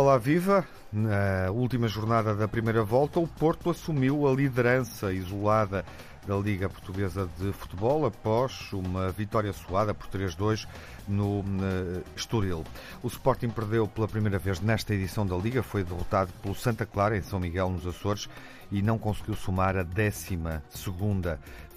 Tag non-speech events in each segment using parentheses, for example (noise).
Olá, viva! Na última jornada da primeira volta, o Porto assumiu a liderança isolada da Liga Portuguesa de Futebol após uma vitória suada por 3-2 no Estoril. O Sporting perdeu pela primeira vez nesta edição da Liga, foi derrotado pelo Santa Clara em São Miguel, nos Açores, e não conseguiu somar a 12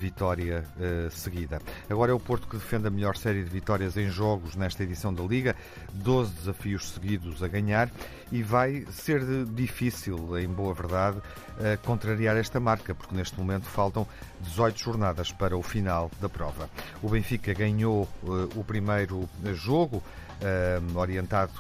vitória uh, seguida. Agora é o Porto que defende a melhor série de vitórias em jogos nesta edição da Liga, 12 desafios seguidos a ganhar e vai ser difícil, em boa verdade, uh, contrariar esta marca, porque neste momento faltam 18 jornadas para o final da prova. O Benfica ganhou uh, o primeiro jogo uh, orientado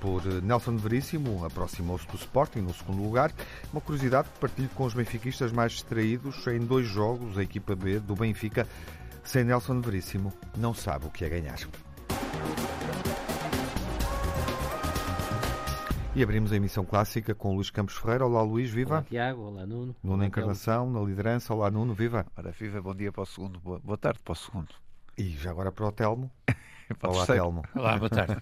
por Nelson Veríssimo, aproximou-se do Sporting no segundo lugar. Uma curiosidade que partilho com os benfiquistas mais distraídos, em dois jogos, a equipa B do Benfica, sem Nelson Veríssimo, não sabe o que é ganhar. E abrimos a emissão clássica com Luís Campos Ferreira. Olá, Luís, viva. Olá, Tiago. Olá, Nuno. Nuno olá, Encarnação, na liderança. Olá, Nuno, viva. Ora, viva, bom dia para o segundo. Boa, boa tarde para o segundo. E já agora para o Telmo. (laughs) Olá, Telmo. Olá, boa tarde.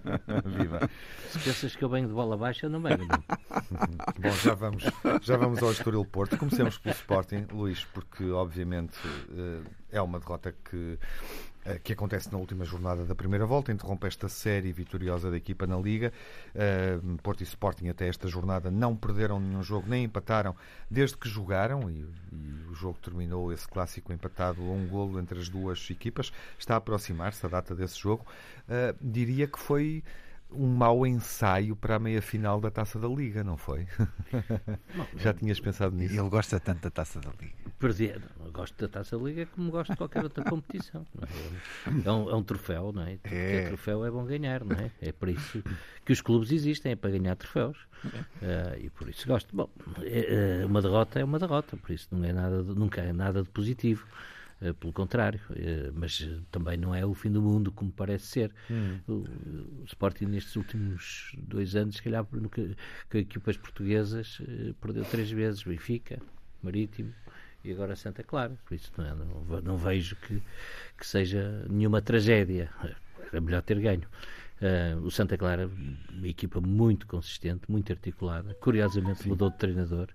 (laughs) Viva. Se pensas que eu venho de bola baixa, eu não venho. (laughs) Bom, já vamos, já vamos ao Estoril Porto. Comecemos pelo Sporting, Luís, porque obviamente eh, é uma derrota que que acontece na última jornada da primeira volta, interrompe esta série vitoriosa da equipa na Liga. Uh, Porto e Sporting até esta jornada não perderam nenhum jogo, nem empataram desde que jogaram e, e o jogo terminou esse clássico empatado a um golo entre as duas equipas. Está a aproximar-se a data desse jogo. Uh, diria que foi um mau ensaio para a meia-final da Taça da Liga, não foi? (laughs) Não, Já tinhas pensado nisso? Ele gosta tanto da Taça da Liga. Perder. Gosto da Taça da Liga como gosto de qualquer outra competição. É? É, um, é? um, troféu, não é? é. troféu é bom ganhar, não é? É por isso que os clubes existem, é para ganhar troféus. Uh, e por isso gosto. Bom, é, é, uma derrota é uma derrota, por isso não é nada nunca é nada de positivo. Eh, pelo contrário, eh, mas também não é o fim do mundo como parece ser. Hum. O, o, Sporting nestes últimos dois anos, se calhar que, que equipas portuguesas eh, perdeu três vezes, Benfica, Marítimo e agora Santa Clara. Por isso não, é, não, não vejo que, que seja nenhuma tragédia. É melhor ter ganho. Uh, o Santa Clara, uma equipa muito consistente, muito articulada. Curiosamente Sim. mudou de treinador,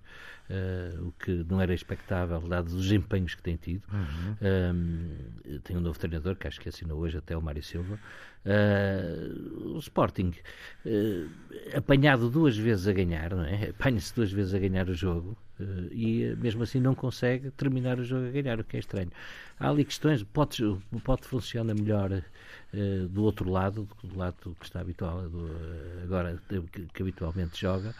uh, o que não era expectável, dados os empenhos que tem tido. Uhum. tem um novo treinador, que acho que assinou hoje até o Mário Silva. Uh, o Sporting, apanhado duas vezes a ganhar, não é? apanha-se duas vezes a ganhar o jogo. e mesmo assim não consegue terminar o jogo a ganhar, o que é estranho. Há ali questões, pode, pode funcionar melhor uh, do outro lado, do lado que está habitual, do, uh, agora que, que, habitualmente joga,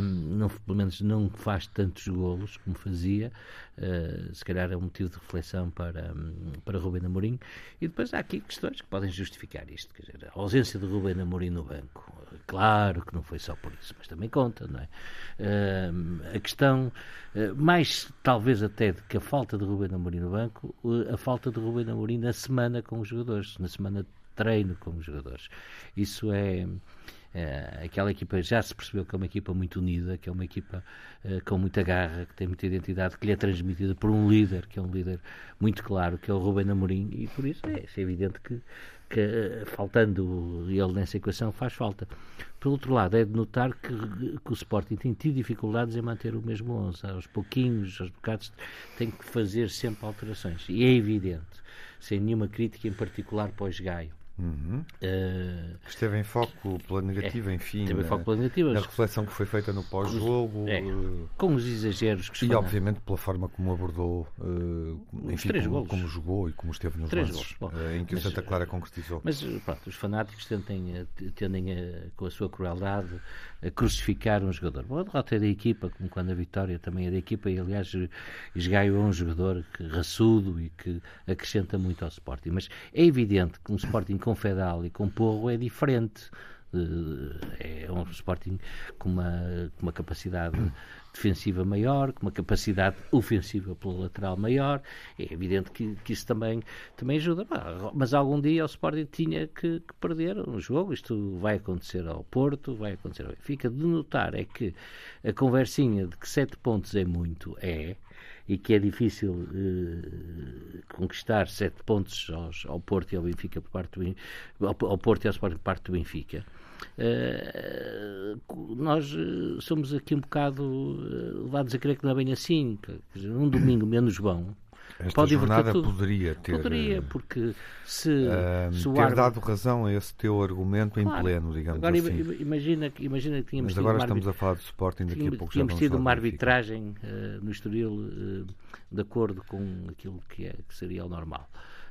não, pelo menos não faz tantos golos como fazia, uh, se calhar é um motivo de reflexão para, um, para Rubén Amorim, e depois há aqui questões que podem justificar isto, quer dizer, a ausência de Rubén Amorim no banco, claro que não foi só por isso, mas também conta, não é? a questão, mais talvez até de que a falta de Rubén Amorim no banco, a falta de Rubén Amorim na semana com os jogadores, na semana de treino com os jogadores. Isso é, é, aquela equipa já se percebeu que é uma equipa muito unida, que é uma equipa é, com muita garra, que tem muita identidade, que lhe é transmitida por um líder, que é um líder muito claro, que é o Rubén Amorim, e por isso é, é evidente que, que, eh, faltando ele nessa equação, faz falta. Por outro lado, é de notar que, que, o Sporting tem tido dificuldades em manter o mesmo 11. Aos pouquinhos, aos bocados, tem que fazer sempre alterações. E é evidente, sem nenhuma crítica em particular para o Gaio. Uhum. Uh, esteve em foco pela negativa, é, enfim, esteve em foco pela negativa, na reflexão que foi feita no pós-jogo. É, com os exageros que E, obviamente, pela forma como abordou, uh, enfim, como, como, jogou e como esteve nos três lances, Bom, uh, em que mas, o Santa Clara concretizou. Mas, pronto, os fanáticos tendem, tendem a, com a sua crueldade a crucificar um jogador. Bom, a derrota é da equipa, como quando a vitória também é da equipa, e aliás, Esgaio é um jogador que, raçudo e que acrescenta muito ao Sporting. Mas é evidente que um Sporting com Fedal e com Porro é diferente. Eh, é um Sporting com uma, com uma capacidade defensiva maior, com uma capacidade ofensiva pela lateral maior. É evidente que, que isso também, também ajuda. Mas algum dia o Sporting tinha que, que, perder um jogo. Isto vai acontecer ao Porto, vai acontecer ao Fica De notar é que a conversinha de que sete pontos é muito é e que é difícil eh, conquistar sete pontos aos, ao Porto e ao Benfica por parte do, ao, ao Porto e ao Sporting por parte do Benfica. Uh, nós uh, somos aqui um bocado levados a crer que não é bem assim. Dizer, um domingo menos bom esta pode jornada poderia ter. Poderia, porque se, uh, se ter dado razão a esse teu argumento claro. em pleno, digamos agora, assim. Imagina, imagina que tínhamos Mas agora estamos arbit... a falar de Sporting, daqui tínhamos, a pouco tínhamos tido uma arbitragem uh, no Estoril uh, de acordo com aquilo que, é, que seria o normal.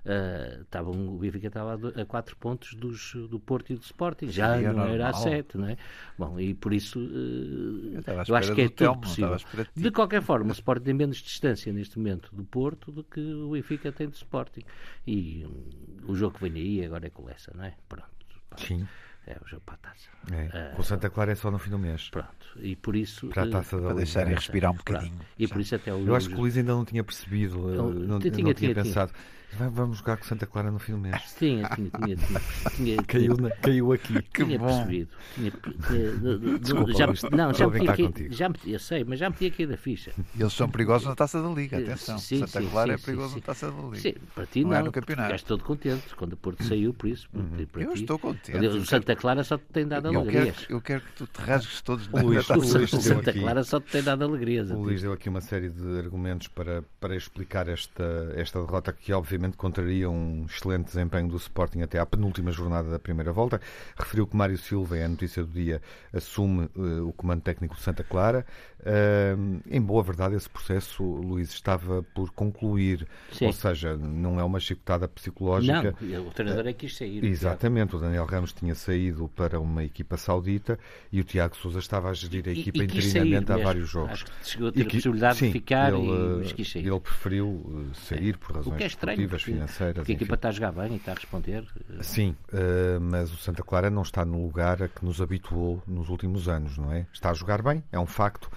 Uh, tava o Benfica estava a 4 pontos dos, do Porto e do Sporting, já não normal. era a 7, não é? Bom, e por isso uh, eu, eu acho que é tudo telmo, possível. De qualquer forma, o Sporting tem menos distância neste momento do Porto do que o Benfica tem do Sporting. E um, o jogo que vem aí agora é com essa, não é? Pronto. Sim. É o jogo para a taça. É. Uh, com Santa Clara é só no fim do mês. Pronto. E por isso. Para a taça da para deixarem respirar um bocadinho. E por isso até o. Eu acho que o Luís ainda não tinha percebido, eu, não, tinha, não tinha, tinha pensado. Tinha. Vamos jogar com Santa Clara no fim do mês. Tinha, tinha, tinha. tinha, (laughs) tinha caiu, na, caiu aqui. Que tinha bom. percebido. Tinha, tinha, Desculpa, já, não, já me tinha aqui, já me, eu sei, mas já me tinha aqui da ficha. Eles são perigosos na taça da Liga, atenção. Sim, Santa sim, Clara sim, é perigoso na taça da Liga. Sim, para ti não. não é no campeonato. Ficaste todo contente quando o Porto saiu, por isso. Uhum. Para eu ti. estou contente. O Santa Clara só te tem dado alegrias. eu quero que tu te rasgues todos na Luís, taça. O Santa Clara só te tem dado alegrias. O Luís deu aqui uma série de argumentos para, para explicar esta, esta derrota que obviamente contraria um excelente desempenho do Sporting até à penúltima jornada da primeira volta. Referiu que Mário Silva, é a notícia do dia, assume uh, o comando técnico de Santa Clara. Uh, em boa verdade, esse processo, Luís, estava por concluir. Sim. Ou seja, não é uma chicotada psicológica. Não, o treinador é que quis sair. Exatamente, o Daniel Ramos tinha saído para uma equipa saudita e o Tiago Sousa estava a gerir a equipa e, e interinamente há vários jogos. Acho que chegou a ter a possibilidade sim, de ficar ele, e quis sair. Ele preferiu eh, sair por razões é estranho, esportivas, financeiras. Porque a equipa está a jogar bem e está a responder. Sim, uh, mas o Santa Clara não está no lugar a que nos habituou nos últimos anos, não é? Está a jogar bem, é um facto,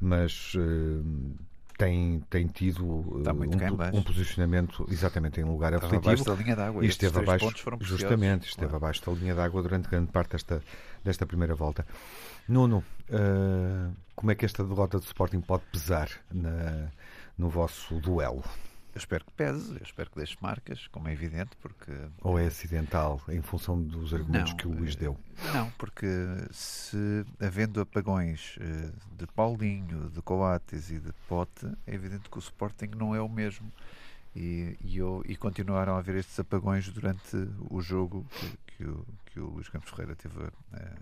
mas uh, tem, tem tido um, um, posicionamento exatamente em lugar estava abaixo da linha d'água. E esteve abaixo, justamente, esteve claro. abaixo da linha d'água durante grande parte desta, desta primeira volta. Nuno, uh, como é que esta derrota do Sporting pode pesar na, no vosso duelo? Eu espero que pese, eu espero que deixe marcas, como é evidente, porque... Ou é acidental, em função dos argumentos não, que o Luís deu? Não, porque se, havendo apagões eh, de Paulinho, de Coates e de Pote, é evidente que o Sporting não é o mesmo. E, e, e continuaram a haver estes apagões durante o jogo que, que, o, que o Luís Campos Ferreira teve a,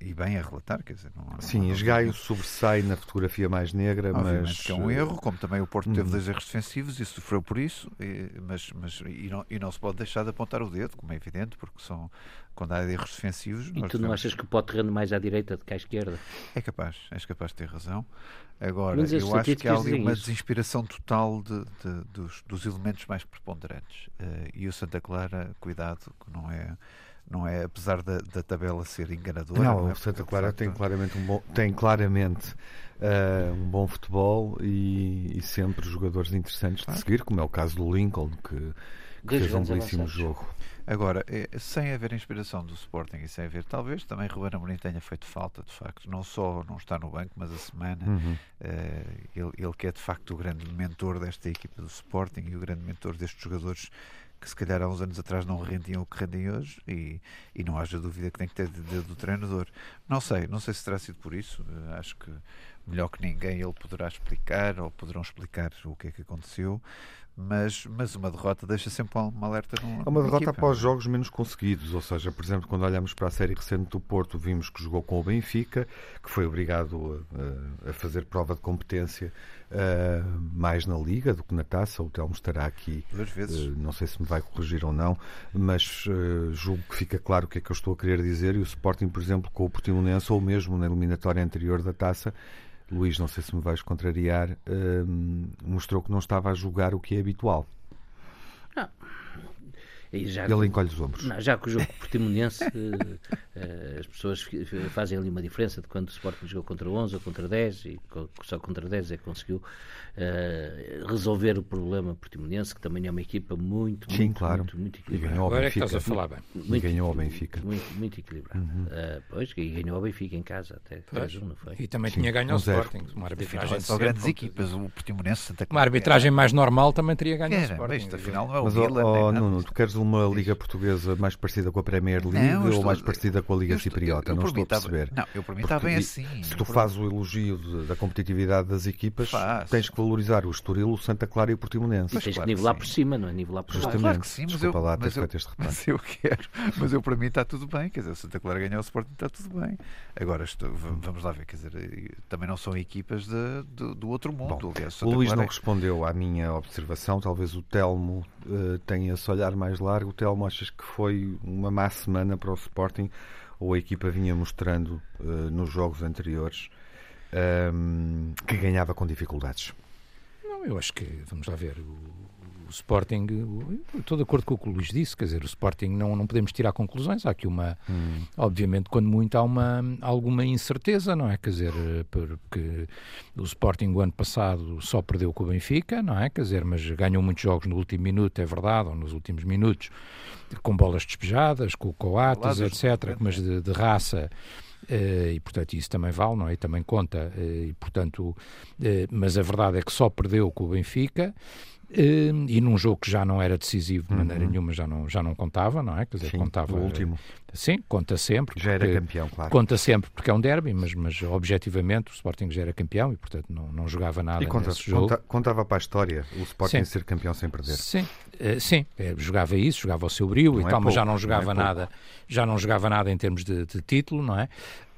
e bem a relatar, quer dizer, não, Sim, Esgaio sobressai na fotografia mais negra, Obviamente mas que é um erro, como também o Porto teve hum. dois erros defensivos e sofreu por isso, e, mas, mas e não, e não se pode deixar de apontar o dedo, como é evidente, porque são quando há erros defensivos. E tu não achas que o Pote rende mais à direita do que à esquerda? É capaz, és capaz de ter razão. Agora, eu acho que há ali uma isso. desinspiração total de, de, dos, dos elementos mais preponderantes. Uh, e o Santa Clara, cuidado, que não é não é? Apesar da, da tabela ser enganadora. Não, não é? o Santa Clara tem claramente um bom, tem claramente uh, um bom futebol e, e, sempre jogadores interessantes de seguir, como é o caso do Lincoln, que, que fez um belíssimo jogo. Agora, é, sem haver inspiração do Sporting e sem haver, talvez também Ruben Amorim tenha feito falta, de facto, não só não está no banco, mas a semana, uhum. uh, ele, ele que é de facto o grande mentor desta equipa do Sporting e o grande mentor destes jogadores que se calhar há uns anos atrás não rendiam o que rendem hoje e, e não haja dúvida que tem que ter de, do treinador. Não sei, não sei se terá sido por isso. Uh, acho que melhor que ninguém ele poderá explicar ou poderão explicar o que é que aconteceu mas, mas uma derrota deixa sempre uma alerta É uma derrota equipa. após jogos menos conseguidos, ou seja, por exemplo, quando olhamos para a série recente do Porto, vimos que jogou com o Benfica, que foi obrigado a, a fazer prova de competência uh, mais na Liga do que na Taça. O Telmo estará aqui, Duas vezes. Uh, não sei se me vai corrigir ou não, mas uh, julgo que fica claro o que é que eu estou a querer dizer. E o Sporting, por exemplo, com o Portimonense, ou mesmo na eliminatória anterior da Taça, Luís, não sei se me vais contrariar, mostrou que não estava a jogar o que é habitual. Não. Já, Ele encolhe os ombros. Não, já que o jogo portimonense, (laughs) as pessoas fazem ali uma diferença de quando o Sporting jogou contra 11 ou contra 10 e só contra 10 é que conseguiu uh, resolver o problema portimonense, que também é uma equipa muito, Sim, muito, claro. muito, muito equilibrada. Agora é que estás a falar bem. Muito, e ganhou ao Benfica. Muito, muito equilibrado. Uhum. Uh, pois, e ganhou ao Benfica em casa até. Não foi? E também Sim, tinha ganho ao Sporting. Uma arbitragem só grandes equipas, o Portimonense Santa Uma arbitragem mais normal também teria ganho ao Sporting. Isto, afinal não é o Mas, Vila, oh, Nuno, tu queres uma Liga Portuguesa mais parecida com a Premier League não, estou, ou mais parecida com a Liga Cipriota? Eu, eu, não estou a perceber. Não, eu para mim está bem assim. Se tu fazes o elogio de, da competitividade das equipas, Faz. tens que valorizar o Estoril, o Santa Clara e o Portimonense. E tens que nivelar por cima, não é? Nivelar por Justamente. Claro que sim, mas Desculpa eu, lá mas eu, este mas eu quero. Mas eu para mim está tudo bem. Quer dizer, o Santa Clara ganhou o Sporting, está tudo bem. Agora, estou, vamos lá ver. Quer dizer, também não são equipas de, de, do outro mundo. Bom, aliás, o Luís Clara... não respondeu à minha observação. Talvez o Telmo uh, tenha esse olhar mais largo. Telmo, achas que foi uma má semana para o Sporting? Ou a equipa vinha mostrando uh, nos jogos anteriores um, ehm, que ganhava com dificuldades? Não, eu acho que, vamos lá ver, o Sporting, estou de acordo com o que o Luís disse, quer dizer, o Sporting não, não podemos tirar conclusões, há aqui uma, hum. obviamente, quando muito há uma, alguma incerteza, não é? Quer dizer, porque o Sporting o ano passado só perdeu com o Benfica, não é? Quer dizer, mas ganhou muitos jogos no último minuto, é verdade, ou nos últimos minutos, com bolas despejadas, com coates, etc., mas de, de raça Uh, e portanto isso também vale, não é? E também conta, uh, e portanto, uh, mas a verdade é que só perdeu com o Benfica e num jogo que já não era decisivo de maneira uhum. nenhuma, já não, já não contava, não é? Quer dizer, sim, contava. O último. Sim, conta sempre. Já era campeão, claro. Conta sempre porque é um derby, mas, mas objetivamente o Sporting já era campeão e, portanto, não, não jogava nada e conta, nesse jogo. Conta, contava para a história o Sporting sim. ser campeão sem perder. Sim, uh, sim. É, jogava isso, jogava o seu brilho não e é tal, pouco, mas já não jogava não é nada. Já não jogava nada em termos de, de título, não é?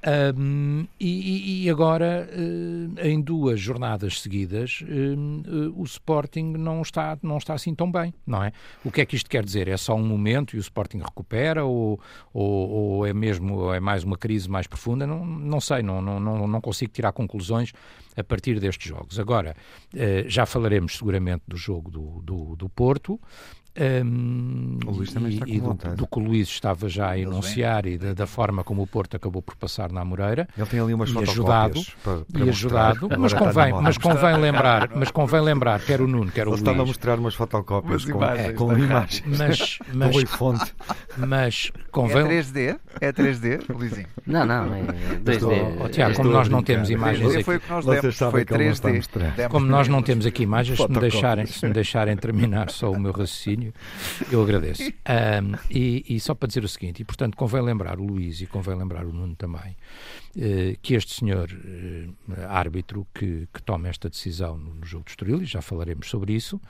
Um, e, e, agora, uh, em duas jornadas seguidas, uh, uh, o Sporting não está, não está assim tão bem, não é? O que é que isto quer dizer? É só um momento e o Sporting recupera ou, ou, ou é mesmo é mais uma crise mais profunda? Não, não sei, não, não, não, não consigo tirar conclusões a partir destes jogos. Agora, já falaremos seguramente do jogo do, do, do Porto, um, o Luís também e, está com e do, do, que o Luís estava já a enunciar e da, da, forma como o Porto acabou por passar na Moreira. Ele tem ali umas e ajudado, para, para e ajudado, mas convém, mas convém lembrar, mas convém lembrar, quer o Nuno, quer o Ele Luís. estava a mostrar umas fotocópias com, imagens, é, com imagens. Mas, (laughs) mas, com fonte. Mas convém. É 3D? É 3D, Luizinho? Não, não, é 2D. Oh, Tiago, como nós não temos imagens aqui. Foi o que nós demos, foi 3D. Como nós não temos aqui imagens, se me deixarem terminar só o meu raciocínio eu agradeço. Um, e, e, só para dizer o seguinte, e portanto convém lembrar o Luís e convém lembrar o Nuno também, uh, que este senhor uh, árbitro que, que, toma esta decisão no, no jogo de Estoril, e já falaremos sobre isso,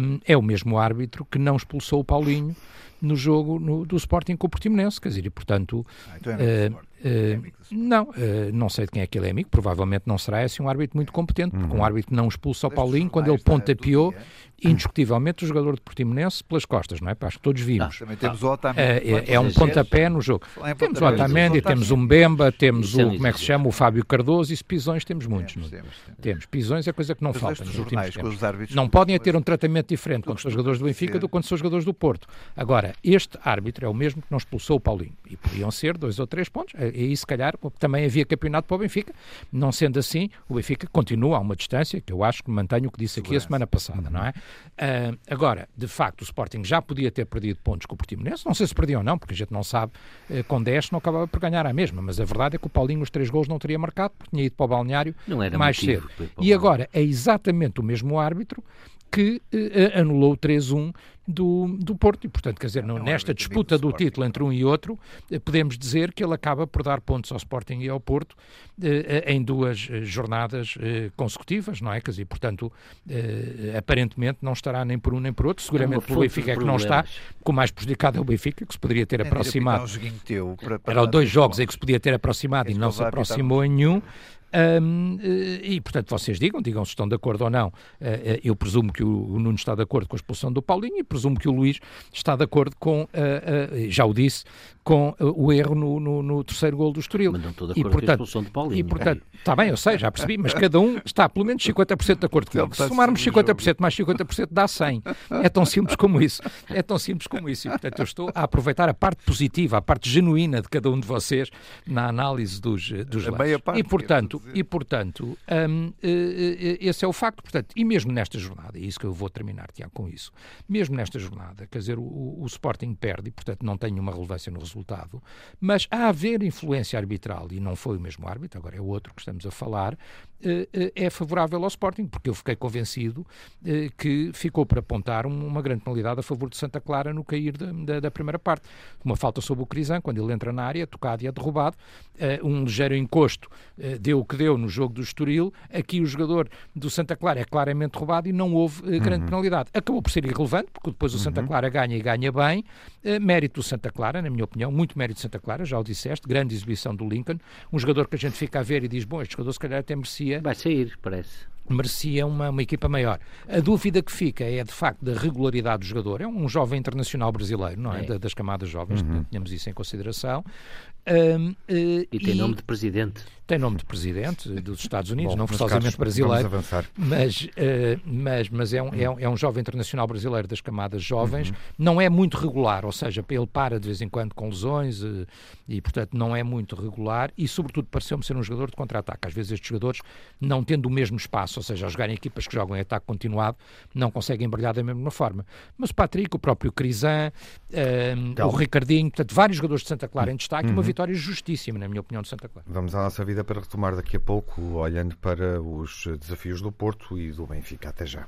um, é o mesmo árbitro que não expulsou o Paulinho no jogo no, do Sporting com o Portimonense, quer dizer, e portanto... Ah, então é Uh, não, uh, não sei de quem é que ele é amigo, provavelmente não será esse um árbitro muito competente, porque uhum. um árbitro não expulsa o Paulinho quando ele pontapeou indiscutivelmente o jogador de Portimonense pelas costas, não é? Acho que todos vimos. também temos o Otamendi. É, é, é um pontapé no jogo. Temos o Otamendi, temos o Mbemba, temos o, como é que se chama, o Fábio Cardoso e pisões temos muitos. Temos, temos, temos. Pisões é coisa que não Mas falta nos últimos tempos. Não podem ter um tratamento diferente quando são jogadores do Benfica do que quando são jogadores do Porto. Agora, este árbitro é o mesmo que não expulsou o Paulinho. E podiam ser dois ou três pontos. E aí, se calhar, também havia campeonato para o Benfica. Não sendo assim, o Benfica continua a uma distância que eu acho que mantenho o que disse aqui a semana passada, não é? Uh, agora, de facto, o Sporting já podia ter perdido pontos com o Portimonense, não sei se perdia ou não, porque a gente não sabe, uh, com 10 não acabava por ganhar a mesma, mas a verdade é que o Paulinho os três gols não teria marcado, porque tinha ido para o balneário mais cedo. E agora, é exatamente o mesmo árbitro que uh, anulou o 3-1 do, do Porto. E, portanto, quer dizer, não, nesta disputa do título entre um e outro, uh, podemos dizer que ele acaba por dar pontos ao Sporting e ao Porto uh, em duas jornadas consecutivas, não é? Quer dizer, portanto, aparentemente não estará nem por um nem por outro. Seguramente é pelo Benfica é que não está, com o mais prejudicado é o Benfica, que se poderia ter aproximado. Eram dois jogos em que se podia ter aproximado e não se aproximou em nenhum. Um, eh, e, portanto, vocês digam, digam se estão de acordo ou não. Uh, eu presumo que o, o Nuno está de acordo com a expulsão do Paulinho e presumo que o Luís está de acordo com, uh, uh, já o disse, com uh, o erro no, no, no, terceiro gol do Estoril. Mas não estou de acordo e, portanto, com a expulsão de Paulinho. E, portanto, está bem, eu sei, já percebi, mas cada um está pelo menos 50% de acordo comigo. Se somarmos 50% mais 50% dá 100. É tão simples como isso. É tão simples como isso. E, portanto, eu estou a aproveitar a parte positiva, a parte genuína de cada um de vocês na análise dos, dos lados. E, portanto, e, portanto um, esse é o facto. Portanto, e mesmo nesta jornada, é isso que eu vou terminar, Tiago, com isso, mesmo nesta jornada, quer dizer, o, o Sporting perde e, portanto, não tem nenhuma relevância no resultado mas a haver influência arbitral, e não foi o mesmo árbitro, agora é o outro que estamos a falar, eh, eh, é favorável ao Sporting, porque eu fiquei convencido eh, que ficou para apontar uma grande penalidade a favor de Santa Clara no cair da, da, da primeira parte. Uma falta sobre o Crisan, quando ele entra na área, tocado e é derrubado, um ligeiro encosto deu que deu no jogo do Estoril, aqui o jogador do Santa Clara é claramente roubado e não houve grande uhum. penalidade. Acabou por ser irrelevante, porque depois o Santa uhum. Clara ganha e ganha bem, mérito do Santa Clara, na minha opinião, muito mérito de Santa Clara, já o disseste, grande exibição do Lincoln, um jogador que a gente fica a ver e diz, bom, este jogador se calhar até merecia... Vai sair, parece merecia uma, uma equipa maior. A dúvida que fica é, de facto, da regularidade do jogador. É um jovem internacional brasileiro, não é? é. Das camadas jovens, uhum. tenhamos isso em consideração. Um, uh, e tem e... nome de presidente tem nome de presidente dos Estados Unidos, Bom, não forçosamente brasileiro, mas, uh, mas, mas é, um, é, um, é um jovem internacional brasileiro das camadas jovens, uhum. não é muito regular, ou seja, ele para de vez em quando com lesões uh, e, portanto, não é muito regular e, sobretudo, pareceu-me ser um jogador de contra-ataque. Às vezes estes jogadores, não tendo o mesmo espaço, ou seja, a jogar em equipas que jogam em ataque continuado, não conseguem brilhar da mesma forma. Mas o Patrick, o próprio Crisan, uh, o Ricardinho, portanto, vários jogadores de Santa Clara em destaque, uhum. uma vitória justíssima, na minha opinião, de Santa Clara. Vamos à nossa vida para retomar daqui a pouco, olhando para os desafios do Porto e do Benfica. Até já.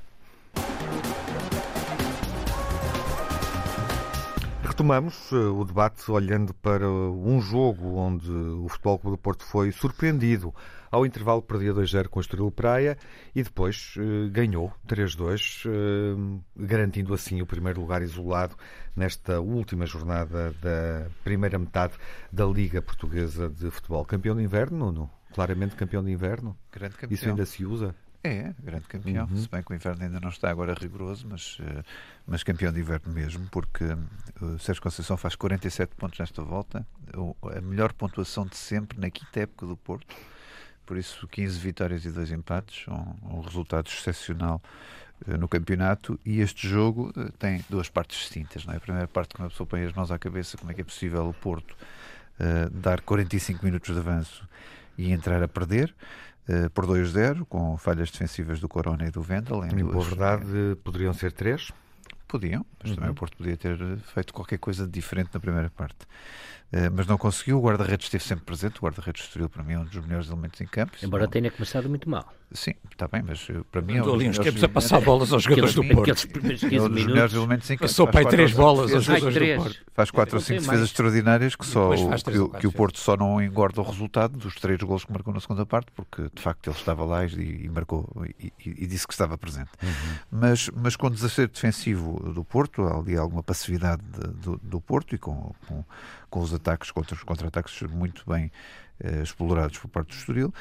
Retomamos eh, o debate olhando para um jogo onde o Futebol Clube do Porto foi surpreendido. Ao intervalo perdia 2-0 com o Estoril Praia e depois eh, ganhou 3-2, eh, garantindo assim o primeiro lugar isolado nesta última jornada da primeira metade da Liga Portuguesa de Futebol. Campeão de inverno, Nuno? Claramente campeão de inverno? Grande campeão. Isso ainda se usa? É, grande campeão, uhum. se bem que o inverno ainda não está agora rigoroso, mas, uh, mas campeão de inverno mesmo, porque uh, o Sérgio Conceição faz 47 pontos nesta volta, a melhor pontuação de sempre na quinta época do Porto, por isso 15 vitórias e 2 empates, um, um resultado excepcional uh, no campeonato, e este jogo tem duas partes distintas, não é? A primeira parte, quando a pessoa põe as mãos à cabeça, como é que é possível o Porto dar 45 minutos de avanço e entrar a perder, uh, por 2-0, com falhas defensivas do Corona e do Vendel. Em, em boa verdade, poderiam ser três? Podiam, mas uhum. também o Porto podia ter feito qualquer coisa de diferente na primeira parte. Uh, mas não conseguiu. O guarda-redes esteve sempre presente. O guarda-redes Estoril, para mim, é um dos melhores elementos em campo. Embora não... tenha começado muito mal. Sim, está bem, mas eh, para mim é um dos melhores... a passar bolas aos jogadores do Porto. Aqueles primeiros 15 é um dos melhores elementos em campo. Passou para aí três bolas aos jogadores do Porto. Faz quatro ou cinco defesas extraordinárias que, só, que, que, o Porto só não engorda o resultado dos três gols que marcou na segunda parte, porque de facto ele estava lá e, e marcou e, e, disse que estava presente. Uhum. Mas, mas com o desacerto defensivo do Porto, ali alguma passividade de, do, do Porto e com, com, com os ataques contra contra-ataques muito bem uh, explorados por parte do Estoril.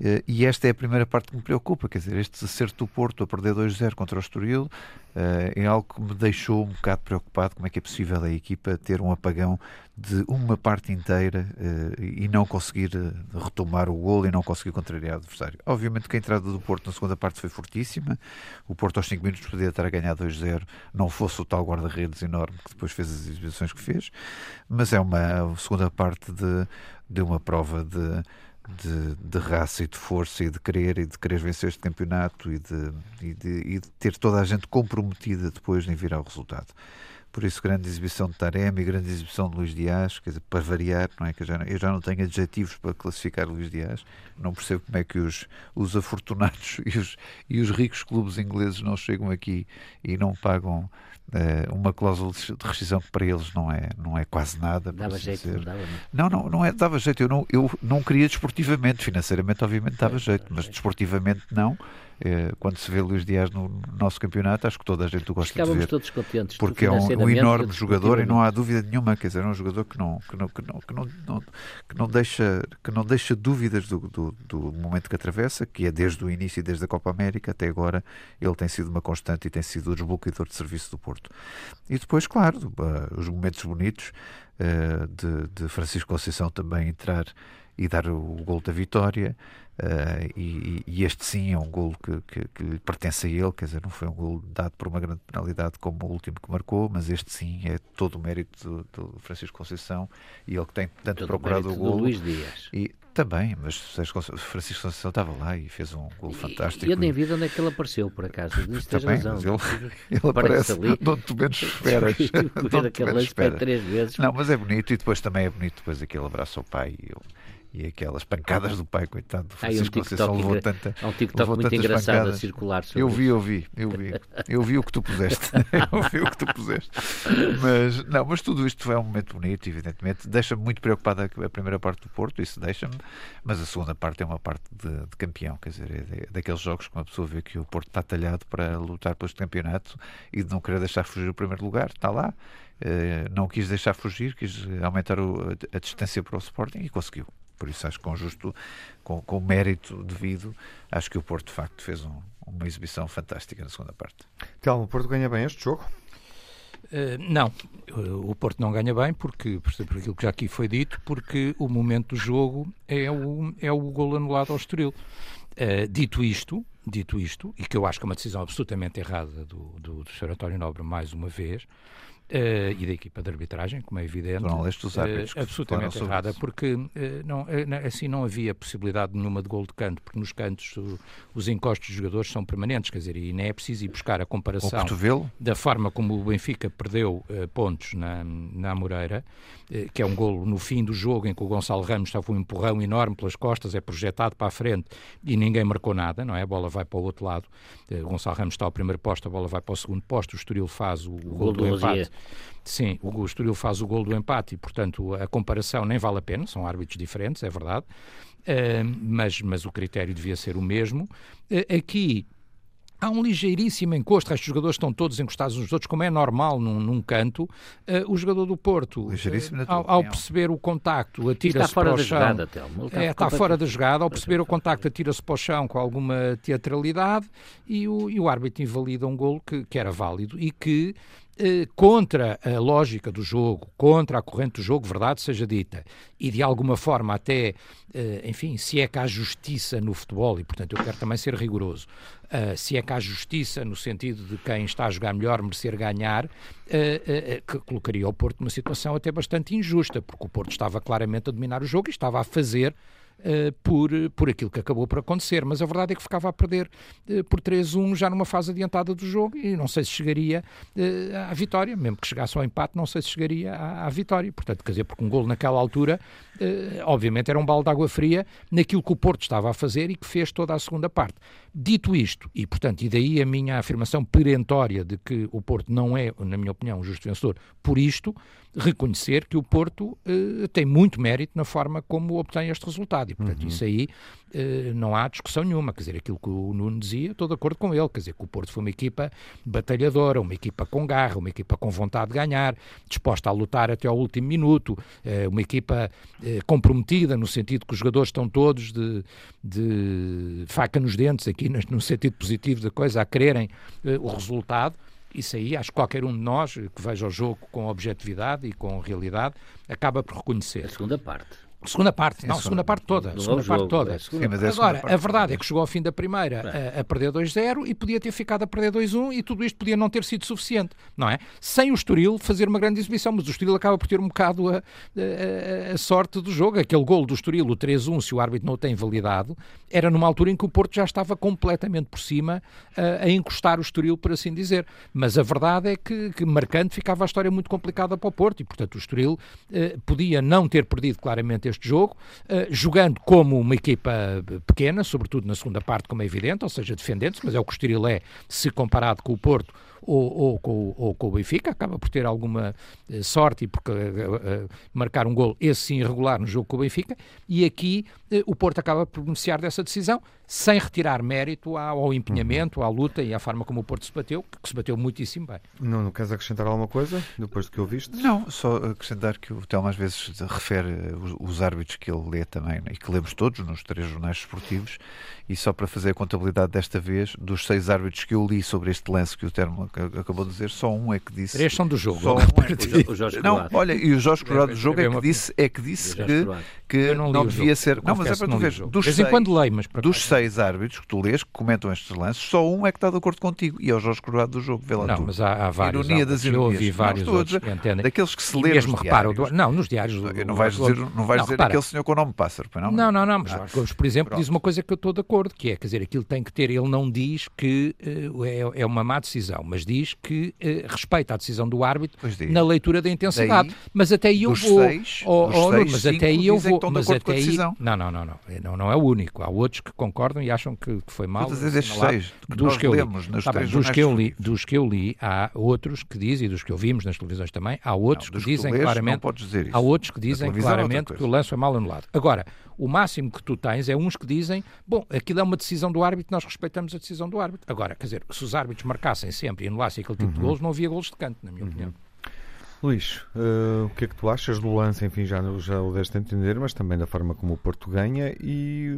Uh, e esta é a primeira parte que me preocupa, quer dizer, este desacerto do Porto a perder 2-0 contra o Estoril uh, é algo que me deixou um bocado preocupado, como é que é possível a equipa ter um apagão de uma parte inteira e não conseguir retomar o gol e não conseguir contrariar o adversário. Obviamente que a entrada do Porto na segunda parte foi fortíssima, o Porto aos 5 minutos podia estar a ganhar 2-0, não fosse o tal guarda-redes enorme que depois fez as exibições que fez, mas é uma segunda parte de de uma prova de, de, de, raça e de força e de querer e de querer vencer este campeonato e de, e de, e de ter toda a gente comprometida depois em vir ao resultado. Por isso, grande exibição de Taremi, grande exibição de Luís Dias, quer dizer, para variar, não é? Que eu já, eu já não tenho adjetivos para classificar Luís Dias, não percebo como é que os, os afortunados (laughs) e os, e os ricos clubes ingleses não chegam aqui e não pagam uma cláusula de rescisão que para eles não é, não é quase nada. Dava jeito, dizer. não dava? Não, não, não é, dava jeito. Eu não, eu não queria desportivamente, financeiramente, obviamente, dava jeito, mas desportivamente não. Eh, quando se vê Luís Dias no nosso campeonato, acho que toda a gente gosta Ficávamos de ver. todos contentes. Porque é um, um enorme jogador e não há dúvida nenhuma, quer dizer, é um jogador que não, que não, que não, que não, que não, deixa, que não deixa dúvidas do, do, do, momento que atravessa, que é desde o início e desde a Copa América até agora, ele tem sido uma constante e tem sido o desbloqueador de serviço do Porto. E depois, claro, os momentos bonitos uh, de, de Francisco Conceição também entrar e dar o, o gol da vitória. Uh, e, e, este sim é um gol que, que, que, lhe pertence a ele, quer dizer, não foi um gol dado por uma grande penalidade como o último que marcou, mas este sim é todo o mérito do, do Francisco Conceição e ele que tem tanto todo procurado o, o gol. Luís Dias. E, também, mas Francisco Conceição estava lá e fez um gol fantástico. E eu nem vi de onde é que ele apareceu, por acaso. (laughs) Nisso tens Também, razão. Mas ele, (laughs) ele aparece ali. tu menos (laughs) esperas. onde tu menos esperas. três vezes. Não, mas é bonito e depois também é bonito depois aquele abraço ao pai. E eu, e aquelas pancadas do pai, coitado do Francisco um Conceição levou tanta Há um TikTok muito engraçado pancadas. a circular sobre Eu vi, eu vi, eu vi, eu vi o que tu puseste. (laughs) (laughs) Eu vi o que tu puseste. Mas, não, mas tudo isto é um momento bonito evidentemente, deixa-me muito preocupado a primeira parte do Porto, isso deixa-me mas a segunda parte é uma parte de, de campeão quer dizer, é daqueles jogos que uma pessoa vê que o Porto está talhado para lutar pelo campeonato e de não querer deixar fugir o primeiro lugar, está lá. Uh, não quis deixar fugir, quis aumentar a, distância para o Sporting e conseguiu. Por isso acho que com justo, com, com mérito devido, acho que o Porto de facto fez um, uma exibição fantástica na segunda parte. Então, o Porto ganha bem este jogo? Uh, não, o Porto não ganha bem porque, por aquilo que já aqui foi dito, porque o momento do jogo é o, é o gol anulado ao Estoril. Uh, dito isto, dito isto, e que eu acho que é uma decisão absolutamente errada do, do, do Sr. António Nobre mais uma vez, Uh, e da equipa de arbitragem, como é evidente. Foram estes árbitros uh, absolutamente errada, porque uh, não, assim não havia possibilidade nenhuma de gol de canto, porque nos cantos o, os encostos dos jogadores são permanentes, quer dizer, e nem é preciso ir buscar a comparação da forma como o Benfica perdeu pontos na, na Moreira, que é um golo no fim do jogo em que o Gonçalo Ramos estava um empurrão enorme pelas costas, é projetado para a frente e ninguém marcou nada, não é? A bola vai para o outro lado, o Gonçalo Ramos está ao primeiro posto, a bola vai para o segundo posto, o Estoril faz o, o, o gol do empate. Sim, o Estoril faz o gol do empate e, portanto, a comparação nem vale a pena, são árbitros diferentes, é verdade, uh, mas, mas o critério devia ser o mesmo. Uh, aqui Há um ligeiríssimo encosto, os jogadores estão todos encostados uns nos outros, como é normal num, num canto. Uh, o jogador do Porto, uh, ao, ao, perceber o contacto, atira-se para o chão. Jogada, está, é, está fora da jogada, ao perceber o contacto, atira-se para o chão com alguma teatralidade e o, e o árbitro invalida um golo que, que era válido e que eh, contra a lógica do jogo, contra a corrente do jogo, verdade seja dita, e de alguma forma até, enfim, se é que há justiça no futebol, e portanto eu quero também ser rigoroso, uh, se é que há justiça no sentido de quem está a jogar melhor merecer ganhar, uh, uh, que colocaria o Porto numa situação até bastante injusta, porque o Porto estava claramente a dominar o jogo e estava a fazer uh, por, por aquilo que acabou por acontecer. Mas a verdade é que ficava a perder uh, por 3-1 já numa fase adiantada do jogo e não sei se chegaria uh, à vitória, mesmo que chegasse ao empate, não sei se chegaria à, à vitória. Portanto, quer dizer, porque um golo naquela altura, obviamente, era um balde de água fria naquilo que o Porto estava a fazer e que fez toda a segunda parte. Dito isto, e portanto, e daí a minha afirmação perentória de que o Porto não é, na minha opinião, um justo vencedor, por isto, reconhecer que o Porto eh, tem muito mérito na forma como obtém este resultado. E, portanto, uhum. isso aí eh, não há discussão nenhuma. Quer dizer, aquilo que o Nuno dizia, estou de acordo com ele. Quer dizer, que o Porto foi uma equipa batalhadora, uma equipa com garra, uma equipa com vontade de ganhar, disposta a lutar até ao último minuto, eh, uma equipa comprometida no sentido que os jogadores estão todos de, de faca nos dentes, aqui (laughs) no sentido positivo da coisa, a quererem o resultado. Isso aí, acho que qualquer um de nós que veja o jogo com objetividade e com realidade acaba por reconhecer. A segunda parte. Segunda parte, não, segunda parte toda. Segunda parte toda. É segunda Sim, Agora, a verdade é que chegou ao fim da primeira a, a perder 2-0 e podia ter ficado a perder 2-1 e tudo isto podia não ter sido suficiente, não é? Sem o Estoril fazer uma grande exibição, mas o Estoril acaba por ter um bocado a, a, a sorte do jogo. Aquele gol do Estoril, o 3-1, se o árbitro não o tem validado, era numa altura em que o Porto já estava completamente por cima a encostar o Estoril, por assim dizer. Mas a verdade é que, que marcante ficava a história muito complicada para o Porto e, portanto, o Estoril eh, podia não ter perdido claramente este jogo, uh, jogando como uma equipa pequena, sobretudo na segunda parte, como é evidente, ou seja, defendendo-se, mas é o que o Estoril é, se comparado com o Porto, ou, ou, ou, ou, com o Benfica, acaba por ter alguma uh, sorte porque uh, marcar um gol, esse sim irregular no jogo com o Benfica, e aqui o Porto acaba por beneficiar dessa decisão, sem retirar mérito ao empenhamento, uhum. à luta e à forma como o Porto se bateu, que se bateu muitíssimo bem. Não, não queres acrescentar alguma coisa depois do que ouviste? Não, só acrescentar que o Telmo às vezes refere os, os árbitros que ele lê também, e que lemos todos nos três jornais esportivos, e só para fazer a contabilidade desta vez, dos seis árbitros que eu li sobre este lance que o Termo acabou de dizer, só um é que disse. Três são do jogo. Só um é que... o Jorge Não, olha, e o Jorge Corrado do jogo é que disse, é que, disse que, que não, não devia ser. Não, mas é para tu ver. Dos seis, leio, mas dos seis árbitros que tu lês, que comentam estes lances, só um é que está de acordo contigo. E é o Jorge Corrado do jogo. Vê lá não, tu. mas há, há vários. Ironia das ironias. Eu ouvi vários outros entendem. Daqueles que se lê mesmo reparo, Não, nos diários. Não vais dizer, não vais dizer aquele senhor com o nome pássaro, não? Não, não, não. Mas, por exemplo, diz uma coisa que eu estou de acordo, que é, quer dizer, aquilo tem que ter, ele não diz que uh, é, é, uma má decisão, mas diz que uh, respeita a decisão do árbitro na leitura da intensidade. Daí, mas até aí eu vou. Seis, oh, oh, seis, mas até aí eu vou. Mas até aí. Não, não, não, não, não. Não é o único. Há outros que concordam e acham que, que foi mal. Destes seis, que dos que eu li, tá bem, dos, que eu li dos que eu li, há outros que dizem, e dos que ouvimos nas televisões também, há outros não, que dizem que claramente. Há outros que dizem é claramente que o lance é mal anulado. Agora, o máximo que tu tens é uns que dizem, bom, aquilo é uma decisão do árbitro, nós respeitamos a decisão do árbitro. Agora, quer dizer, se os árbitros marcassem sempre e anulassem aquele tipo uhum. de gols, não havia gols de canto, na minha uhum. opinião. Luís, uh, o que é que tu achas do lance? Enfim, já, já o deste a entender, mas também da forma como o Porto ganha e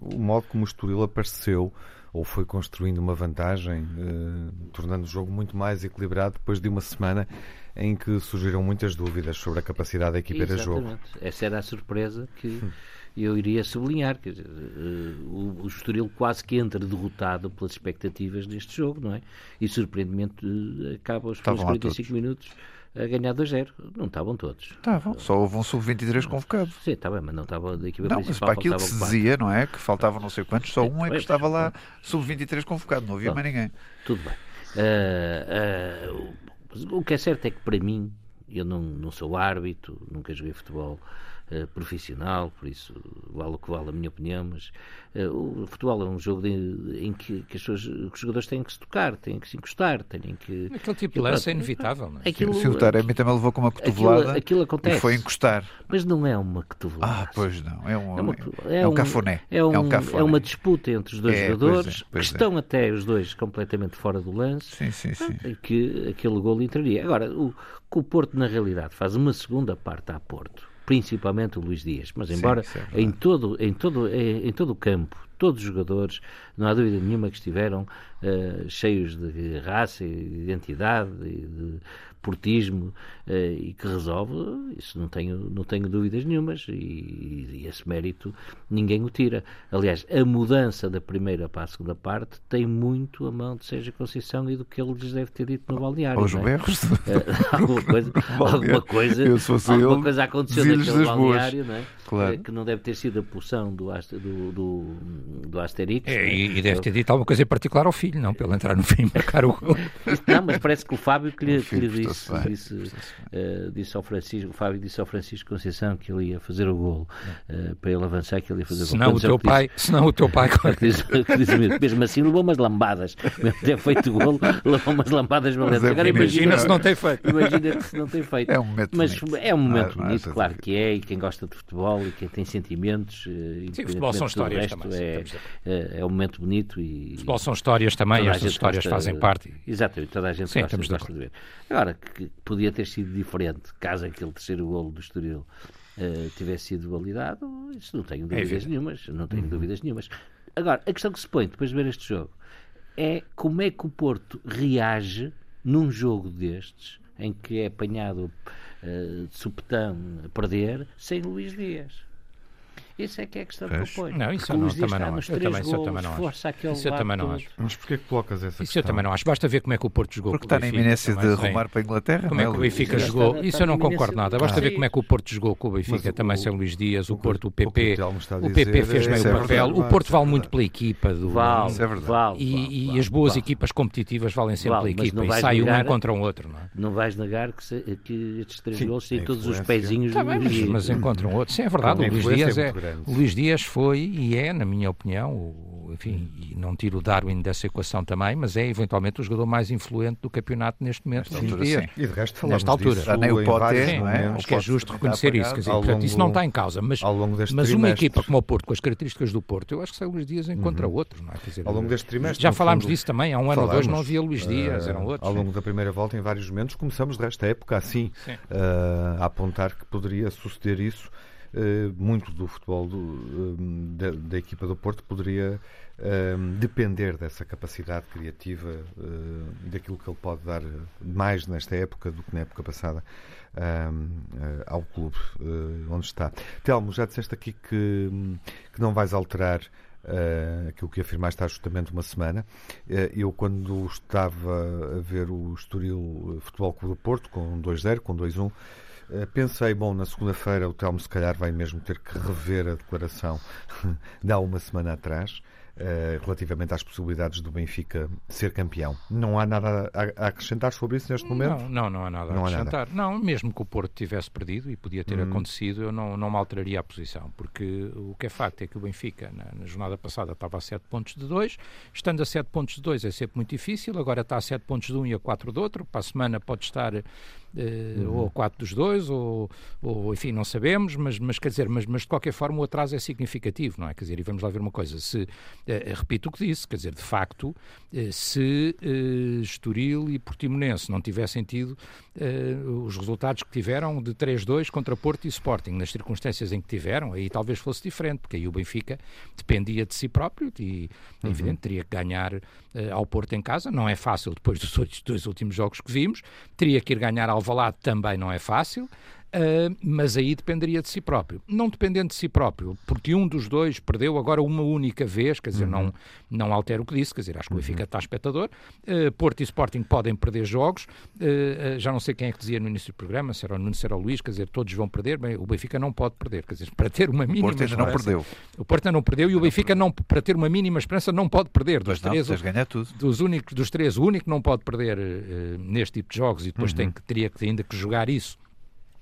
o modo como o Estoril apareceu ou foi construindo uma vantagem, uh, tornando o jogo muito mais equilibrado depois de uma semana em que surgiram muitas dúvidas sobre a capacidade da equipa de jogo. Essa era a surpresa que hum eu iria sublinhar. que eh, o, o Estoril quase que entra derrotado pelas expectativas deste jogo, não é? E surpreendentemente eh, acaba os primeiros 45 minutos a ganhar 2-0. Não estavam todos. Estavam, só houve um sub-23 convocado. Sim, está bem, mas não estava da equipa não, principal. Mas para aquilo que se dizia, não é? Que faltavam não sei quantos, só um é que estava lá sub-23 convocado, não havia Bom, mais ninguém. Tudo bem. Uh, uh, o que é certo é que para mim, eu não, não sou árbitro, nunca joguei futebol, uh, profissional, por isso vale o que vale a minha opinião, mas uh, o futebol é um jogo de, em que, que, pessoas, que, os jogadores têm que se tocar, têm que se encostar, têm que... Aquele tipo de lance é inevitável, não é? Aquilo, Sim, o Taremi também levou com uma cotovelada aquilo, aquilo acontece, e foi encostar. Mas não é uma cotovelada. Ah, pois não, é um, é, uma, é, é um, cafuné. É, um, é, um é uma disputa entre os dois é, jogadores, pois é, pois que estão até os dois completamente fora do lance, sim, sim, sim. que aquele gol entraria. Agora, o, o Porto, na realidade, faz uma segunda parte a Porto principalmente o Luís Dias. Mas embora Sim, é em, todo, em, todo, em, em todo o campo, todos os jogadores, não há dúvida nenhuma que estiveram uh, cheios de raça e de identidade e de portismo uh, e que resolve, isso não tenho, não tenho dúvidas nenhumas e, e, esse mérito ninguém o tira. Aliás, a mudança da primeira para a segunda parte tem muito a mão de Sérgio Conceição e do que ele lhes deve ter dito no balneário. Aos é? berros? Uh, (laughs) alguma coisa, (laughs) alguma coisa, alguma coisa aconteceu naquele balneário, não é? Claro. que não deve ter sido a pulsão do, do, do, do Asterix. É, e, e, deve ter dito alguma coisa em particular ao filho, não? Ele entrar no fim e marcar (laughs) o gol. Não, mas parece que o Fábio que lhe, que lhe disse, disse, uh, disse ao Francisco, o Fábio disse ao Francisco Conceição que ele ia fazer o gol uh, para ele avançar, que ele ia fazer o gol. O teu pai, disse, senão o teu pai. (laughs) Mesmo assim levou umas lambadas. Mesmo ter feito o gol, levou umas lambadas valentes. É, Agora imagina, imagina se não tem feito. Imagina se não tem feito. É um momento mas bonito. é um momento bonito, claro que é, e quem gosta de futebol e quem tem sentimentos. Eh, Sim, futebol são histórias resto, também. É, é, é, um momento bonito e. Futebol são histórias também, estas histórias gosta, fazem parte. Exatamente, toda a gente Sim, gosta, gosta de ver. Agora, que podia ter sido diferente, caso aquele terceiro golo do Estoril uh, tivesse sido validado, isso não tenho é dúvidas é nenhumas. Não tenho uhum. dúvidas nenhumas. Agora, a questão que se põe depois de ver este jogo é como é que o Porto reage num jogo destes, em que é apanhado uh, de supetão a perder, sem Luís Dias. Isso é que é a questão que eu ponho. Não, isso eu não, também não acho. Eu também, isso eu também não acho. Isso eu também não acho. Mas porquê que colocas essa Isso questão? eu também não acho. Basta ver como é que o Porto jogou Porque está na iminência de arrumar para a Inglaterra. Como é que o Benfica jogou. Isso eu não concordo nada. Basta ver como é que o Porto jogou com o Benfica, também sem Luís Dias, o Porto, o PP. O PP fez meio papel. O Porto vale muito pela equipa. do Vale, é E as boas equipas competitivas valem sempre pela equipa. E sai um contra um outro. Não vais negar que estes três gols têm todos os pezinhos do Luís Mas encontram outro. Sim, é verdade. O Luís Dias é. O Luís Dias foi e é, na minha opinião, o, enfim, e não tiro o Darwin dessa equação também, mas é eventualmente o jogador mais influente do campeonato neste momento. Nesta altura, sim. E de resto nesta altura. Já nem o pode ter, não é? Acho que é justo reconhecer isso. Quer dizer, portanto, longo, isso não está em causa. Mas, mas uma equipa como o Porto, com as características do Porto, eu acho que sai Luís Dias encontra uhum. outros. Não é? Quer dizer, ao longo deste trimestre. Já falámos fundo, disso também. Há um ano ou dois não havia Luís Dias, uh, eram outros. Ao longo sim. da primeira volta, em vários momentos, começamos desta época assim, uh, a apontar que poderia suceder isso. Uh, muito do futebol do, da, da, equipa do Porto poderia depender dessa capacidade criativa daquilo que ele pode dar mais nesta época do que na época passada ao clube onde está. Telmo, já disseste aqui que, que não vais alterar Uh, aquilo que afirmaste há justamente uma semana. Uh, eu, quando estava a ver o Estoril Futebol Clube do Porto, com 2-0, com 2-1, uh, pensei, bom, na segunda-feira o Telmo se calhar vai mesmo ter que rever a declaração (laughs) de há uma semana atrás. Uh, relativamente às possibilidades do Benfica ser campeão. Não há nada a, a acrescentar sobre isso neste momento? Não, não, não há nada não a acrescentar. Nada. Não, mesmo que o Porto tivesse perdido, e podia ter hum. acontecido, eu não, não me alteraria a posição, porque o que é facto é que o Benfica, na, na jornada passada, estava a 7 pontos de 2, estando a 7 pontos de 2 é sempre muito difícil, agora está a 7 pontos de um e a 4 do outro, para a semana pode estar uhum. ou quatro dos dois, ou, ou, enfim, não sabemos, mas, mas quer dizer, mas, mas de qualquer forma o atraso é significativo, não é? Quer dizer, e vamos lá ver uma coisa, se, uh, repito o que disse, quer dizer, de facto, se Estoril e Portimonense não tivessem tido os resultados que tiveram de 3-2 contra Porto e Sporting, nas circunstâncias em que tiveram, aí talvez fosse diferente, porque aí o Benfica dependia de si próprio e, uhum. evidente, teria que ganhar ao Porto em casa, não é fácil depois dos dois últimos jogos que vimos, teria que ir ganhar ao Alvalade também não é fácil. Uh, mas aí dependeria de si próprio. Não dependendo de si próprio, porque um dos dois perdeu agora uma única vez, quer dizer, uhum. não, não altera o que disse, quer dizer, acho que o Benfica uhum. está espectador. Uh, Porto e Sporting podem perder jogos, uh, já não sei quem é que dizia no início do programa, se era o Nuno, se era o Luís, quer dizer, todos vão perder, bem, o Benfica não pode perder, quer dizer, (laughs) para ter uma mínima o Porto ainda não perdeu. O Porto ainda não perdeu e o Benfica não, para ter uma mínima esperança não pode perder. Dos não, três, ganhar tudo. Dos, únicos, dos três, o único que não pode perder neste tipo de jogos e depois uhum. tem que, teria que, ainda que jogar isso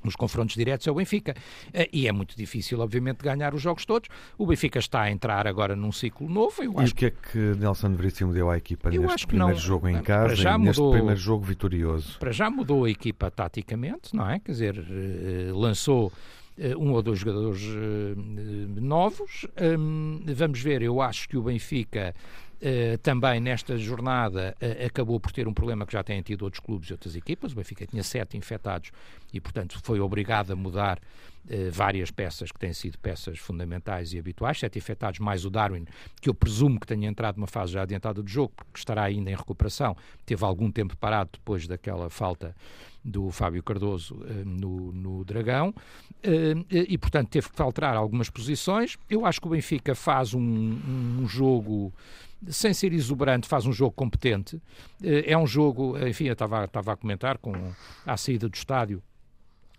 nos confrontos diretos é o Benfica. Eh, e é muito difícil, obviamente, ganhar os jogos todos. O Benfica está a entrar agora num ciclo novo. Eu e acho o que é que Nelson Veríssimo deu à equipa eu neste primeiro não, jogo em casa já neste mudou, primeiro jogo vitorioso? Para já mudou a equipa taticamente, não é? Quer dizer, eh, lançou eh, um ou dois jogadores novos. Hum, vamos ver, eu acho que o Benfica Uh, também nesta jornada uh, acabou por ter um problema que já têm tido outros clubes e outras equipas. O Benfica tinha sete infectados e, portanto, foi obrigado a mudar uh, várias peças que têm sido peças fundamentais e habituais. Sete infectados, mais o Darwin, que eu presumo que tenha entrado numa fase já adiantada do jogo, porque estará ainda em recuperação. Teve algum tempo parado depois daquela falta do Fábio Cardoso no, no Dragão e, portanto, teve que alterar algumas posições. Eu acho que o Benfica faz um, um jogo sem ser exuberante, faz um jogo competente. Eh, é um jogo, enfim, eu estava, estava a comentar com a saída do estádio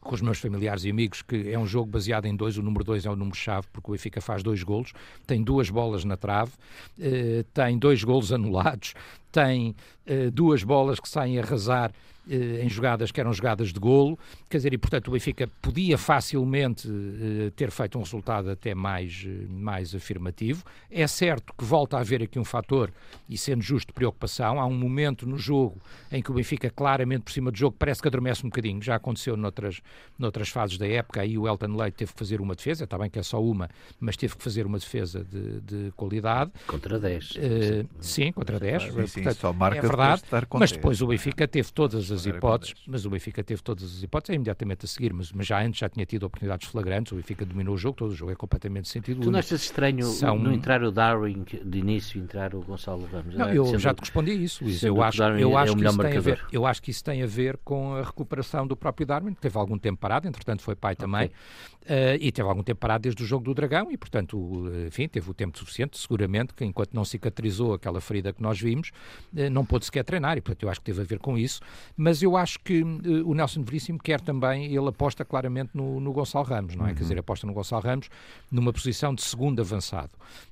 com os meus familiares e amigos que é um jogo baseado em dois, o número dois é o número-chave, porque o Benfica faz dois golos, tem duas bolas na trave, eh, tem dois golos anulados, tem eh, duas bolas que saem a arrasar eh, em jogadas que eram jogadas de golo, quer dizer, e portanto o Benfica podia facilmente eh, ter feito um resultado até mais, eh, mais afirmativo. É certo que volta a haver aqui um fator, e sendo justo, preocupação. Há um momento no jogo em que o Benfica, claramente por cima do jogo, parece que adormece um bocadinho. Já aconteceu noutras, noutras fases da época, aí o Elton Leite teve que fazer uma defesa, está bem que é só uma, mas teve que fazer uma defesa de, de qualidade. Contra 10. Uh, sim, sim, contra 10. Sim, portanto, só marca é verdade, mas depois o Benfica teve todas as as hipóteses, mas o Benfica teve todas as hipóteses, é imediatamente a seguir, mas, mas já antes já tinha tido oportunidades flagrantes, o Benfica dominou o jogo, todo o jogo é completamente sentido Tu não achas estranho São... não entrar o Darwin de início entrar o Gonçalo Ramos? Não, eu sendo, já te respondi isso, Luís. Eu acho, eu, acho é que isso tem a ver, eu acho que isso tem a ver com a recuperação do próprio Darwin, que teve algum tempo parado, entretanto foi pai também, uh, e teve algum tempo parado desde o jogo do Dragão, e portanto, enfim, teve o tempo suficiente, seguramente, que enquanto não cicatrizou aquela ferida que nós vimos, uh, não pôde sequer treinar, e portanto eu acho que teve a ver com isso, mas eu acho que uh, o Nelson Veríssimo quer também, ele aposta claramente no, no Gonçalo Ramos, não é? Uhum. Quer dizer, aposta no Gonçalo Ramos numa posição de segundo avançado.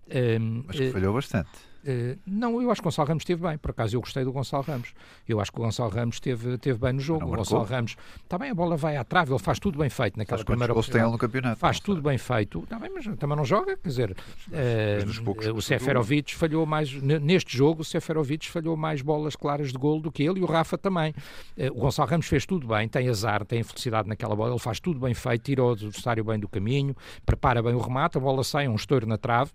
Um, Mas que falhou bastante. Uh, não, eu acho que o Gonçalo Ramos esteve bem. Por acaso eu gostei do Gonçalo Ramos. Eu acho que o Gonçalo Ramos esteve, esteve bem no jogo. o Gonçalo Ramos, bem, a bola vai à trave, ele faz tudo bem feito naquela Sabe primeira oportunidade. no campeonato. Faz tudo bem feito. Está bem, mas também não joga. Quer dizer, uh, o Seferovic falhou mais, neste jogo, o Seferovic falhou mais bolas claras de gol do que ele e o Rafa também. Uh, o Gonçalo Ramos fez tudo bem, tem azar, tem felicidade naquela bola, ele faz tudo bem feito, tirou o adversário bem do caminho, prepara bem o remate, a bola sai, um estouro na trave.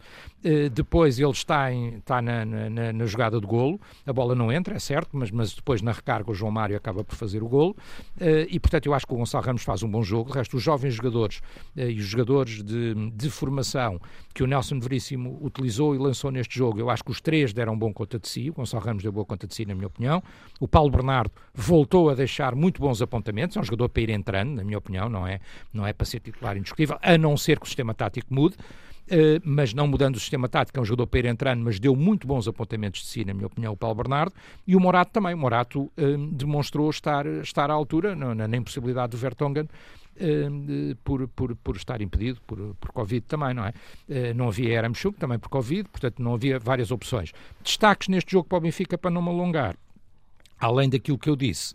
depois ele está, em, está na, na na jogada de golo. A bola não entra, é certo, mas, mas depois na recarga o João Mário acaba por fazer o golo. Uh, e portanto eu acho que o Gonçalo Ramos faz um bom jogo. O resto, os jovens jogadores uh, e os jogadores de, de formação que o Nelson Veríssimo utilizou e lançou neste jogo, eu acho que os três deram bom conta de si. O Gonçalo Ramos deu boa conta de si, na minha opinião. O Paulo Bernardo voltou a deixar muito bons apontamentos. É um jogador para ir entrando, na minha opinião, não é, não é para ser titular indiscutível, a não ser que o sistema tático mude. Uh, mas não mudando o sistema tático, é um jogador para ir entrando, mas deu muito bons apontamentos de si, na minha opinião, o Paulo Bernardo, e o Morato também. O Morato uh, demonstrou estar, estar à altura, não, na impossibilidade do Vertonghen, Uh, por, por, por estar impedido por, por Covid também, não é? Não havia Eramchuk também por Covid, portanto não havia várias opções. Destaques neste jogo para o Benfica para não me alongar. Além daquilo que eu disse,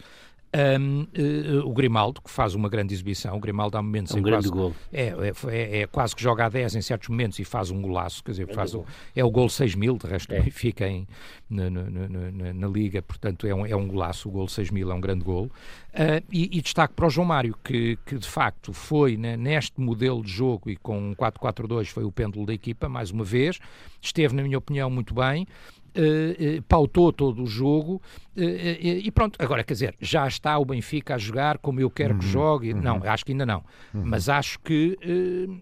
um, uh, eh, o Grimaldo, que faz uma grande exibição, o Grimaldo há momentos é um em grande quase, gol. É, é, é, é, quase que joga a 10 em certos momentos e faz um golaço, quer dizer, faz o, é o gol 6 mil, de resto é. fica em, na, na, na, na, Liga, portanto é um, é um golaço, o gol 6 mil é um grande gol. Uh, e, e, destaque para o João Mário, que, que de facto foi né, neste modelo de jogo e com 4-4-2 foi o pêndulo da equipa, mais uma vez, esteve, na minha opinião, muito bem. Uh, uh, pautou todo o jogo uh, e pronto. Agora, quer dizer, já está o Benfica a jogar como eu quero uhum, que jogue. Uhum. Não, acho que ainda não. Uhum. Mas acho que,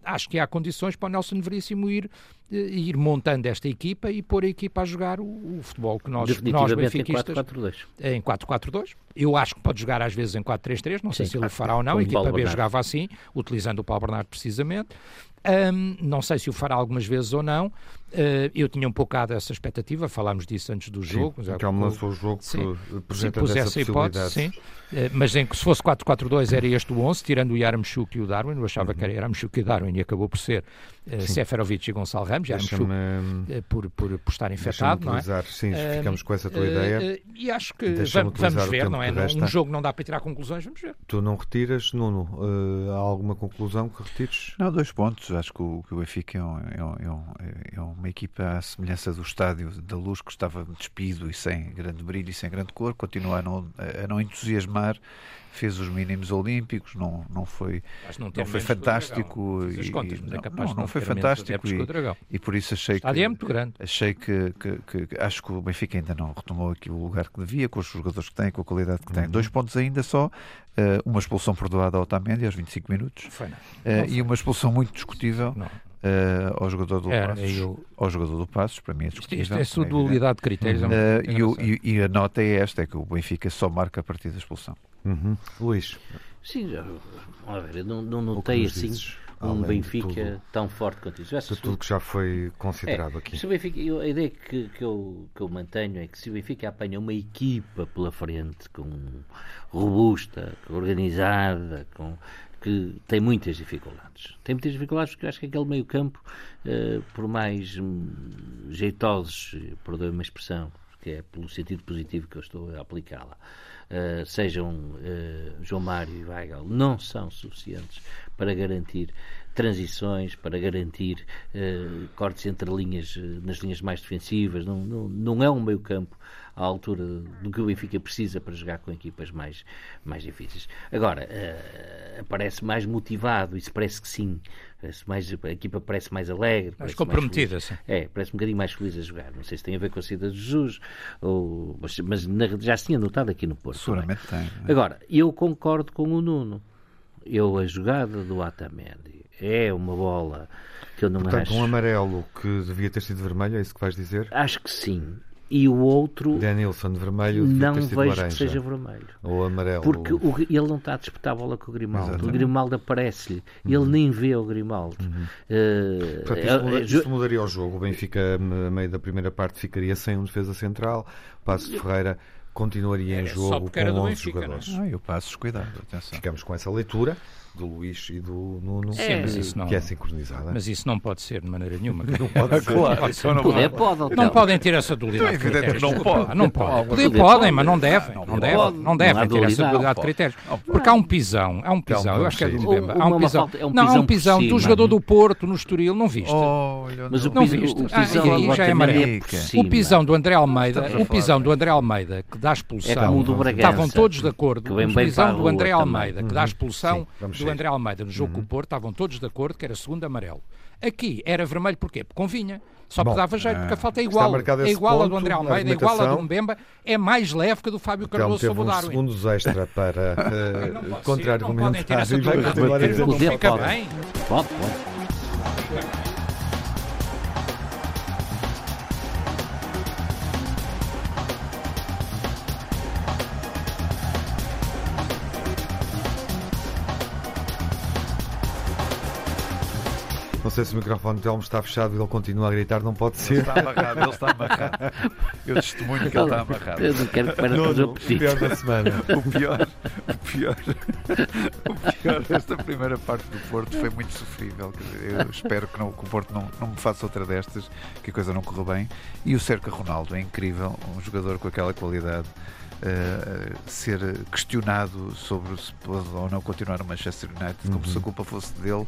acho que há condições para o Nelson Veríssimo ir, ir montando esta equipa e pôr a equipa a jogar o, o futebol que nós, nós benfiquistas... Em 4-4-2. Eu acho que pode jogar às vezes em 4-3-3, não sei Sim, se ele o fará ou não. A equipa B jogava assim, utilizando o Paulo Bernardo precisamente. Um, não sei se o fará algumas vezes ou não. Uh, eu tinha um bocado essa expectativa, falámos disso antes do jogo. Sim, que ele lançou o jogo sim, apresentando sim, essa hipótese, sim. Uh, mas em que se fosse 4-4-2 era este o 11, tirando o Yaramchuk e o Darwin, eu achava uhum. que era Yaramchuk e Darwin e acabou por ser uh, Seferovic e Gonçalo Ramos, Uh, por, por, por estar infectado, não é? Sim, ficamos com essa tua ideia. e acho que vamos, vamos ver, não é? Um jogo não dá para tirar conclusões, vamos ver. Tu não retiras, Nuno, há alguma conclusão que retires? Não, dois pontos. Acho que o, que o Benfica é, um, é, um, é, um, é uma equipa à semelhança do estádio da luz que estava despido e sem grande brilho e sem grande cor, continua a não, a não entusiasmar fez os mínimos olímpicos, não, não foi, não, não foi fantástico. E, contas, e, é não, não, foi fantástico e, e, por isso achei que, é muito grande. achei que, que, que, acho que o Benfica ainda não retomou aqui o lugar que devia, com os jogadores que tem, com a qualidade que tem. Uhum. Dois pontos ainda só, uh, uma expulsão perdoada ao Otamendi aos 25 minutos foi, uh, e uma expulsão muito discutível. Uh, ao jogador do Era, Passos, eu... ao jogador do Passos, para mim é discutível. Isto, isto é sua dualidade de critérios. Uh, e, e, e, a nota é esta, é que o Benfica só marca a partir da expulsão. Uhum. Luís. Sim, já, ver, não, não notei assim dizes, um Benfica tão forte quanto isso. De tudo que já foi considerado é, aqui. Se o Benfica, eu, a ideia que, que, eu, que eu mantenho é que se o Benfica apanha uma equipa pela frente com robusta, organizada, com, que tem muitas dificuldades. Tem muitas dificuldades porque eu acho que aquele meio campo, uh, por mais um, jeitosos, perdoe-me a expressão, que é pelo sentido positivo que eu estou a aplicá-la, uh, sejam uh, João Mário e Weigl, não são suficientes para garantir transições, para garantir uh, cortes entre linhas, nas linhas mais defensivas. Não, não, não é um meio campo à altura do que o Benfica precisa para jogar com equipas mais, mais difíceis. Agora, uh, parece mais motivado, isso parece que sim. Parece mais, a equipa parece mais alegre. Mais comprometida, mais sim. É, parece um bocadinho mais feliz a jogar. Não sei se tem a ver com a saída de Jesus, ou, mas, mas já se tinha notado aqui no Porto. Seguramente tem. É? Agora, eu concordo com o Nuno. Eu, a jogada do Atamendi é uma bola que eu não Portanto, acho... um amarelo que devia ter sido vermelho, é isso que vais dizer? Acho que sim e o outro Denilson vermelho não vejo laranja. que seja vermelho ou amarelo porque o, ele não está a disputar a bola com o Grimaldo Exatamente. o Grimaldo aparece-lhe uhum. ele nem vê o Grimaldo uhum. uh, Portanto, isso, muda, isso mudaria o jogo o Benfica a meio da primeira parte ficaria sem um defesa central Passo de Ferreira continuaria em é, jogo com 11 Benfica, jogadores ah, eu passo cuidado atenção. ficamos com essa leitura do Luís e do Nuno, Sim, mas isso não, que é sincronizada. Mas isso não pode ser de maneira nenhuma. Não pode ser. (laughs) Claro, pode ser. Não, poder, pode, pode, não podem ter essa dualidade. Então, é não pode. Não pode. Poder podem, mas não devem. Não devem, não devem ter essa dualidade de critérios. Porque há um pisão, há um pisão, eu acho que é do Mbemba. Há um pisão. Não, há um pisão do jogador do Porto no Estoril, não viste? Mas o não viste. Aí já é amarelo. O pisão do André Almeida, o pisão do André Almeida que dá expulsão. Estavam todos de acordo. O pisão do André Almeida que dá expulsão do André Almeida no jogo com o Porto, estavam todos de acordo que era segundo amarelo. Aqui era vermelho porquê? Porque convinha. Só que dava jeito, porque a falta é igual. É igual a do André Almeida, é igual a do Mbemba, é mais leve que a do Fábio Cardoso sobre o Darwin. segundos extra (laughs) para uh, contra-argumentar e vai continuar a dizer não fica bem. Pode, pode. Sei se o microfone do Telmo está fechado e ele continua a gritar, não pode ser. Ele está amarrado, ele está amarrado. Eu testemunho que ele está amarrado. Eu não quero que para fazer o pior da semana. O pior, o pior, o pior desta primeira parte do Porto foi muito sofrível. Eu espero que, não, que o Porto não, não me faça outra destas, que a coisa não corra bem. E o Cerca Ronaldo é incrível, um jogador com aquela qualidade. Uh, ser questionado sobre se pode ou não continuar no Manchester United, uhum. como se a culpa fosse dele,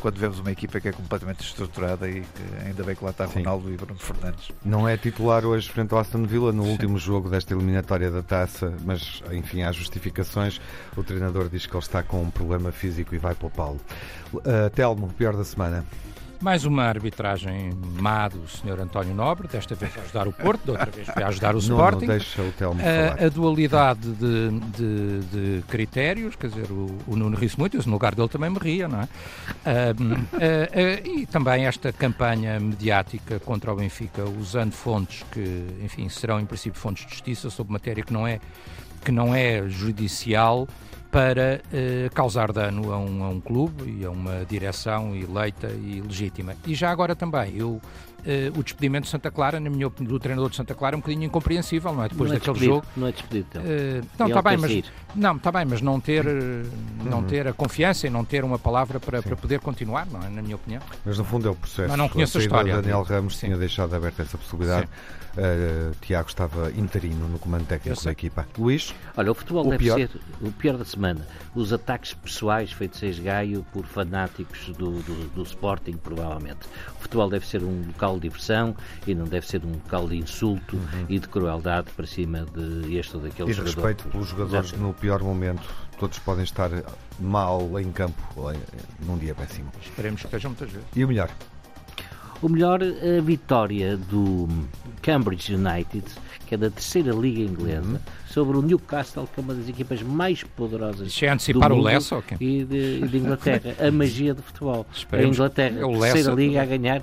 quando vemos uma equipa que é completamente estruturada e que ainda bem que lá está Sim. Ronaldo e Bruno Fernandes. Não é titular hoje frente ao Aston Villa no Sim. último jogo desta eliminatória da taça, mas enfim, há justificações. O treinador diz que ele está com um problema físico e vai poupá-lo. Uh, Telmo, pior da semana. Mais uma arbitragem má do Sr. António Nobre, desta vez a ajudar o Porto, da outra vez foi a ajudar o Sporting. Não, deixa o Telmo a, a dualidade de, de, de, critérios, quer dizer, o, o Nuno ri-se muito, eu no lugar dele também me ria, não é? Uh, uh, uh, e também esta campanha mediática contra o Benfica, usando fontes que, enfim, serão em princípio fontes de justiça sobre matéria que não é, que não é judicial, para eh, causar dano a um, a um, clube e a uma direção eleita e legítima. E já agora também, eu, eh, o despedimento de Santa Clara, na minha opinião, do treinador de Santa Clara, é um bocadinho incompreensível, não é? Depois não é daquele despedido, jogo. Não é despedido, então. Uh, não, está bem, mas não, está bem, mas não ter, não uhum. ter a confiança e não ter uma palavra para, para poder continuar, não é? Na minha opinião. Mas no fundo é o processo. Mas não conheço a, a história. Daniel Ramos Sim. tinha deixado aberta essa possibilidade. Uh, Tiago estava interino no comando técnico da equipa. Luís? Olha, o futebol o deve pior? ser o pior da semana. Os ataques pessoais feitos a esgaio por fanáticos do, do, do, Sporting, provavelmente. O futebol deve ser um local de diversão e não deve ser um local de insulto uhum. e de crueldade para cima de este ou daquele e jogador. E respeito pelos jogadores no pior momento. Todos podem estar mal em campo num dia péssimo. Esperemos que estejam muitas vezes. E o melhor? O melhor, a vitória do Cambridge United, que é da terceira liga inglesa, uhum. Sobre o Newcastle, que é uma das equipas mais poderosas Isso é antecipar do o Lesso, okay? e, de, e de Inglaterra. a (laughs) magia do futebol. Esperemos a Inglaterra, a terceira liga a ganhar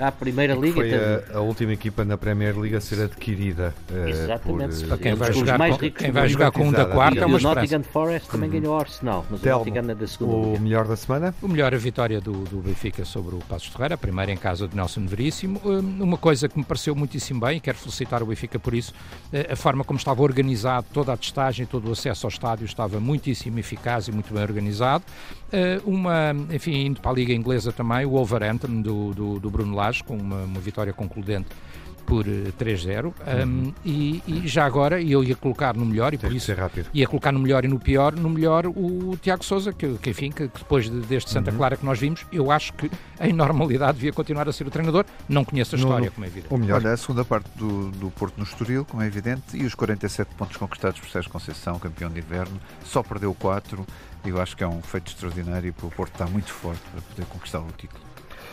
à Primeira Liga. Foi a, a, última equipa na Premier League a ser adquirida. Uh, Exatamente. Por, quem vai jogar, mais com, quem vai jogar com um da quarta é uma O Nottingham Forest também uhum. ganhou o Arsenal, mas Telmo, o Nottingham é da segunda O liga. melhor da semana? O melhor a vitória do, do Benfica sobre o Passos Ferreira, a primeira em casa de Nelson Veríssimo. Hum, uma coisa que me pareceu muitíssimo bem, e quero felicitar o Benfica por isso, eh, a forma como estava organizado, toda a testagem, todo o acesso ao estádio estava muitíssimo eficaz e muito bem organizado. Eh, uma, enfim, indo para a Liga Inglesa também, o Wolverhampton do, do, do Bruno Lage, com uma, uma vitória concludente por 3-0 eh, uhum. um, e, e, já agora eu ia colocar no melhor e Tem por isso ia colocar no melhor e no pior no melhor o, Tiago Sousa que, que, enfim que, que depois de, deste Santa uhum. Clara que nós vimos eu acho que em normalidade devia continuar a ser o treinador. Não conheço a história no, como é evidente. o melhor. Olha, a segunda parte do, do Porto no Estoril como é evidente e os 47 pontos conquistados por Sérgio Conceição campeão de inverno só perdeu 4 eu acho que é um feito extraordinário e o Porto está muito forte para poder conquistar o título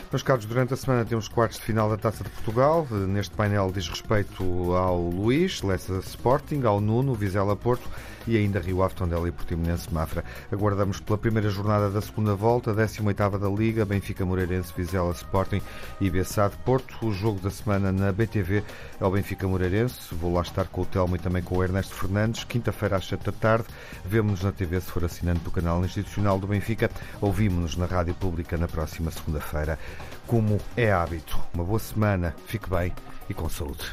meus caros, durante a semana temos quartos de final da Taça de Portugal. Neste painel diz respeito ao Luís, Lessa Sporting, ao Nuno, Vizela Porto e ainda Rio Ave, Tondela e Portimonense Mafra. Aguardamos pela primeira jornada da segunda volta, 18ª da Liga, Benfica Moreirense, Vizela Sporting e Bessade Porto. O jogo da semana na BTV é o Benfica Moreirense. Vou lá estar com o Telmo e também com o Ernesto Fernandes. Quinta-feira às 7 da tarde. Vemo-nos na TV se for assinante do canal institucional do Benfica. Ouvimos-nos na Rádio Pública na próxima segunda-feira. Como é hábito. Uma boa semana, fique bem e com saúde.